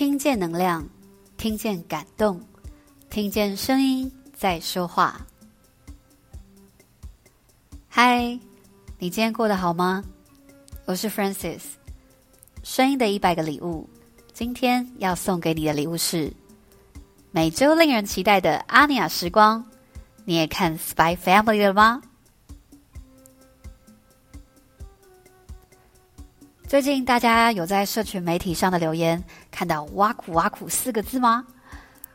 听见能量，听见感动，听见声音在说话。嗨，你今天过得好吗？我是 Francis，声音的一百个礼物。今天要送给你的礼物是每周令人期待的阿尼亚时光。你也看《Spy Family》了吗？最近大家有在社群媒体上的留言看到“挖苦挖苦”四个字吗？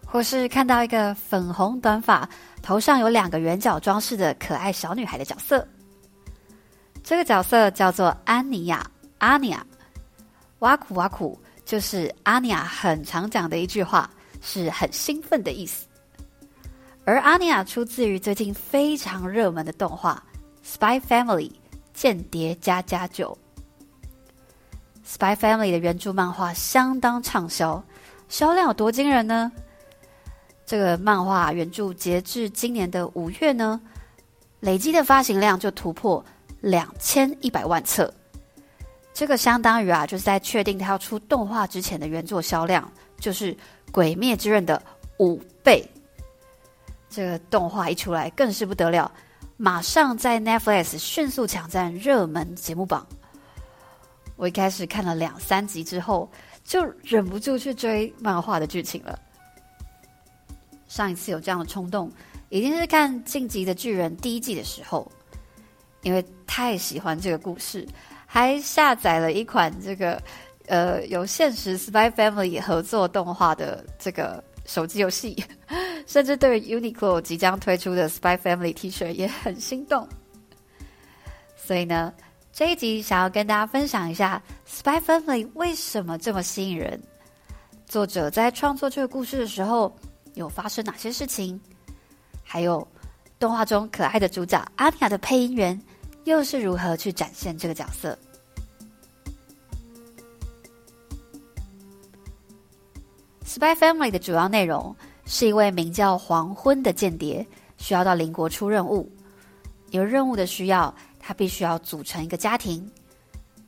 或是看到一个粉红短发、头上有两个圆角装饰的可爱小女孩的角色？这个角色叫做安妮亚，阿尼亚。挖苦挖苦就是阿尼亚很常讲的一句话，是很兴奋的意思。而阿尼亚出自于最近非常热门的动画《Spy Family》间谍家家酒。《Spy Family》的原著漫画相当畅销，销量有多惊人呢？这个漫画原著截至今年的五月呢，累计的发行量就突破两千一百万册。这个相当于啊，就是在确定它要出动画之前的原作销量，就是《鬼灭之刃》的五倍。这个动画一出来，更是不得了，马上在 Netflix 迅速抢占热门节目榜。我一开始看了两三集之后，就忍不住去追漫画的剧情了。上一次有这样的冲动，已经是看《进击的巨人》第一季的时候，因为太喜欢这个故事，还下载了一款这个呃有现实 Spy Family 合作动画的这个手机游戏，甚至对 Uniqlo 即将推出的 Spy Family T 恤也很心动。所以呢，这一集想要跟大家分享一下《Spy Family》为什么这么吸引人？作者在创作这个故事的时候有发生哪些事情？还有动画中可爱的主角阿尼亚的配音员又是如何去展现这个角色？《Spy Family》的主要内容是一位名叫黄昏的间谍需要到邻国出任务，有任务的需要。他必须要组成一个家庭，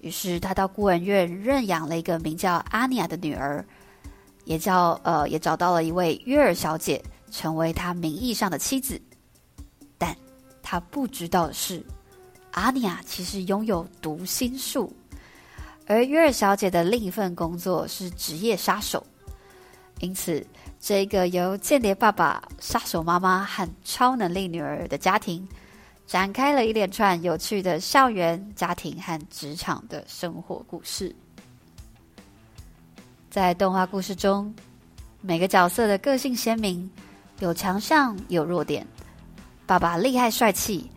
于是他到孤儿院认养了一个名叫阿尼亚的女儿，也叫呃，也找到了一位约尔小姐，成为他名义上的妻子。但他不知道的是，阿尼亚其实拥有读心术，而约尔小姐的另一份工作是职业杀手，因此这个由间谍爸爸、杀手妈妈和超能力女儿的家庭。展开了一连串有趣的校园、家庭和职场的生活故事。在动画故事中，每个角色的个性鲜明，有强项，有弱点。爸爸厉害帅气，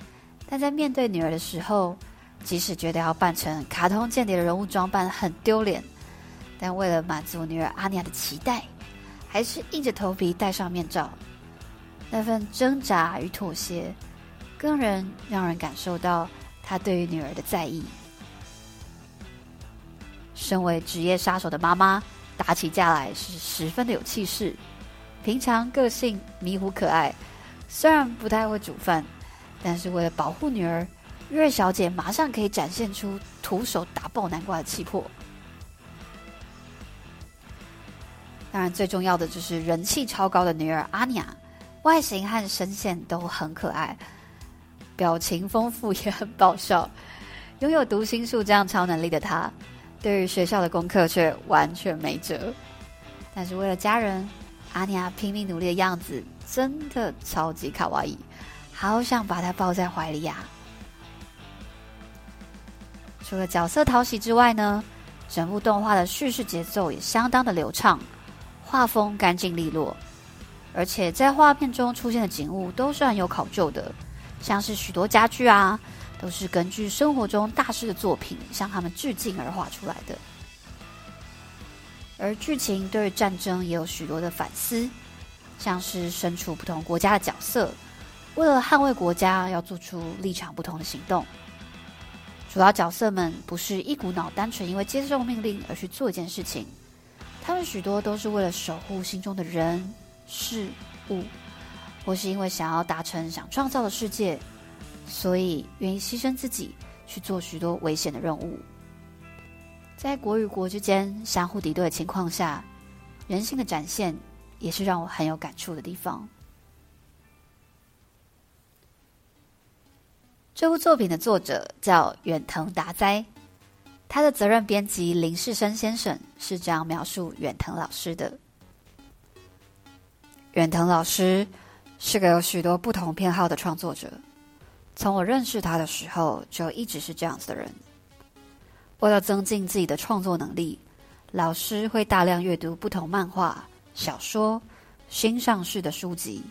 但在面对女儿的时候，即使觉得要扮成卡通间谍的人物装扮很丢脸，但为了满足女儿阿尼亚的期待，还是硬着头皮戴上面罩。那份挣扎与妥协。更人让人感受到他对于女儿的在意。身为职业杀手的妈妈，打起架来是十分的有气势。平常个性迷糊可爱，虽然不太会煮饭，但是为了保护女儿，月小姐马上可以展现出徒手打爆南瓜的气魄。当然，最重要的就是人气超高的女儿阿尼亚，外形和声线都很可爱。表情丰富也很爆笑，拥有读心术这样超能力的他，对于学校的功课却完全没辙。但是为了家人，阿尼亚拼命努力的样子真的超级卡哇伊，好想把他抱在怀里呀！除了角色讨喜之外呢，整部动画的叙事节奏也相当的流畅，画风干净利落，而且在画面中出现的景物都是很有考究的。像是许多家具啊，都是根据生活中大师的作品向他们致敬而画出来的。而剧情对战争也有许多的反思，像是身处不同国家的角色，为了捍卫国家要做出立场不同的行动。主要角色们不是一股脑单纯因为接受命令而去做一件事情，他们许多都是为了守护心中的人事物。或是因为想要达成想创造的世界，所以愿意牺牲自己去做许多危险的任务。在国与国之间相互敌对的情况下，人性的展现，也是让我很有感触的地方。这部作品的作者叫远藤达哉，他的责任编辑林世生先生是这样描述远藤老师的：远藤老师是个有许多不同偏好的创作者，从我认识他的时候就一直是这样子的人。为了增进自己的创作能力，老师会大量阅读不同漫画、小说、新上市的书籍。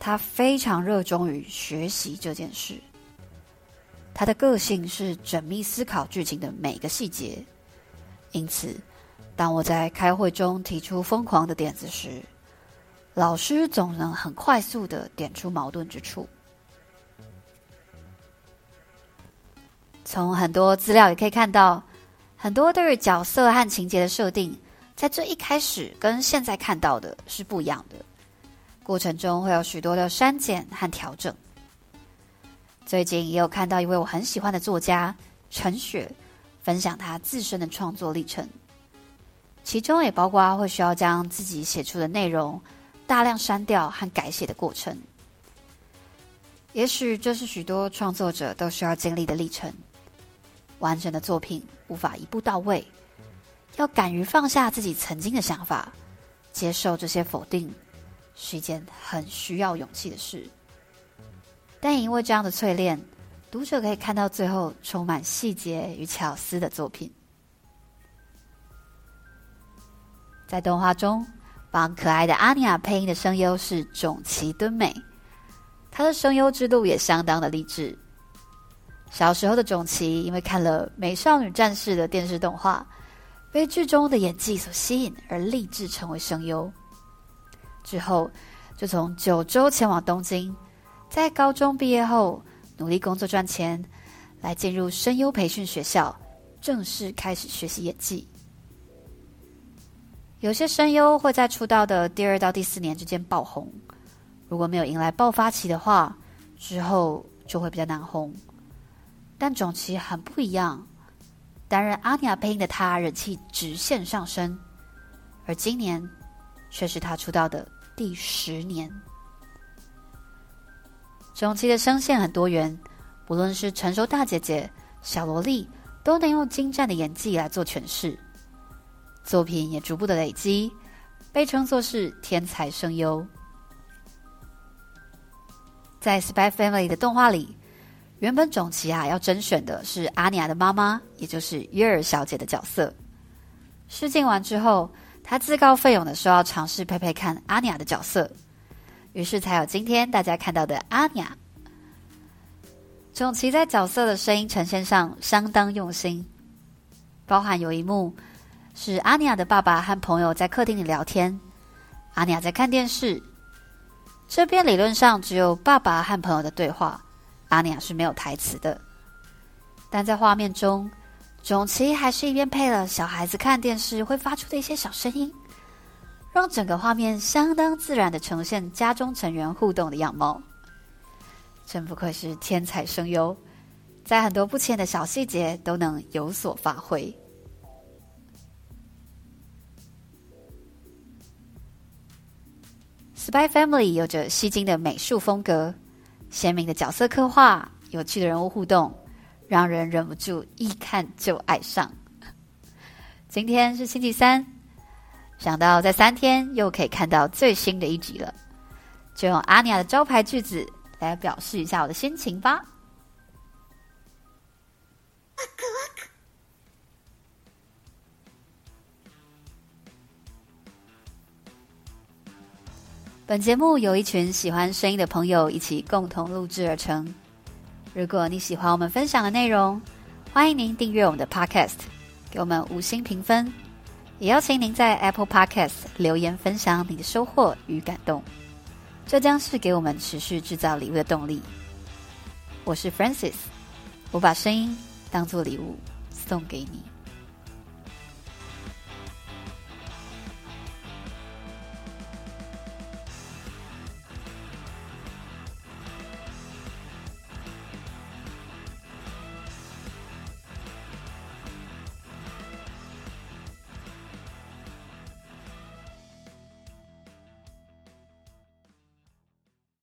他非常热衷于学习这件事。他的个性是缜密思考剧情的每个细节，因此，当我在开会中提出疯狂的点子时，老师总能很快速地点出矛盾之处。从很多资料也可以看到，很多对于角色和情节的设定，在最一开始跟现在看到的是不一样的，过程中会有许多的删减和调整。最近也有看到一位我很喜欢的作家陈雪分享他自身的创作历程，其中也包括会需要将自己写出的内容大量删掉和改写的过程。也许这是许多创作者都需要经历的历程。完整的作品无法一步到位，要敢于放下自己曾经的想法，接受这些否定，是一件很需要勇气的事。但也因为这样的淬炼，读者可以看到最后充满细节与巧思的作品。在动画中，帮可爱的阿尼亚配音的声优是种崎敦美，她的声优之路也相当的励志。小时候的种崎因为看了《美少女战士》的电视动画，被剧中的演技所吸引，而立志成为声优。之后，就从九州前往东京。在高中毕业后，努力工作赚钱，来进入声优培训学校，正式开始学习演技。有些声优会在出道的第二到第四年之间爆红，如果没有迎来爆发期的话，之后就会比较难红。但种崎很不一样，担任阿尼亚配音的他人气直线上升，而今年却是他出道的第十年。种崎的声线很多元，不论是成熟大姐姐、小萝莉，都能用精湛的演技来做诠释。作品也逐步的累积，被称作是天才声优。在《Spy Family》的动画里，原本种崎啊要甄选的是阿尼亚的妈妈，也就是约尔小姐的角色。试镜完之后，她自告奋勇的说要尝试配配看阿尼亚的角色。于是才有今天大家看到的阿尼亚。种崎在角色的声音呈现上相当用心，包含有一幕是阿尼亚的爸爸和朋友在客厅里聊天，阿尼亚在看电视。这边理论上只有爸爸和朋友的对话，阿尼亚是没有台词的。但在画面中，种崎还是一边配了小孩子看电视会发出的一些小声音。让整个画面相当自然的呈现家中成员互动的样貌，真不愧是天才声优，在很多不起眼的小细节都能有所发挥。Spy Family 有着吸睛的美术风格、鲜明的角色刻画、有趣的人物互动，让人忍不住一看就爱上。今天是星期三。想到在三天又可以看到最新的一集了，就用阿尼亚的招牌句子来表示一下我的心情吧。本节目由一群喜欢声音的朋友一起共同录制而成。如果你喜欢我们分享的内容，欢迎您订阅我们的 Podcast，给我们五星评分。也邀请您在 Apple Podcast 留言分享你的收获与感动，这将是给我们持续制造礼物的动力。我是 Francis，我把声音当做礼物送给你。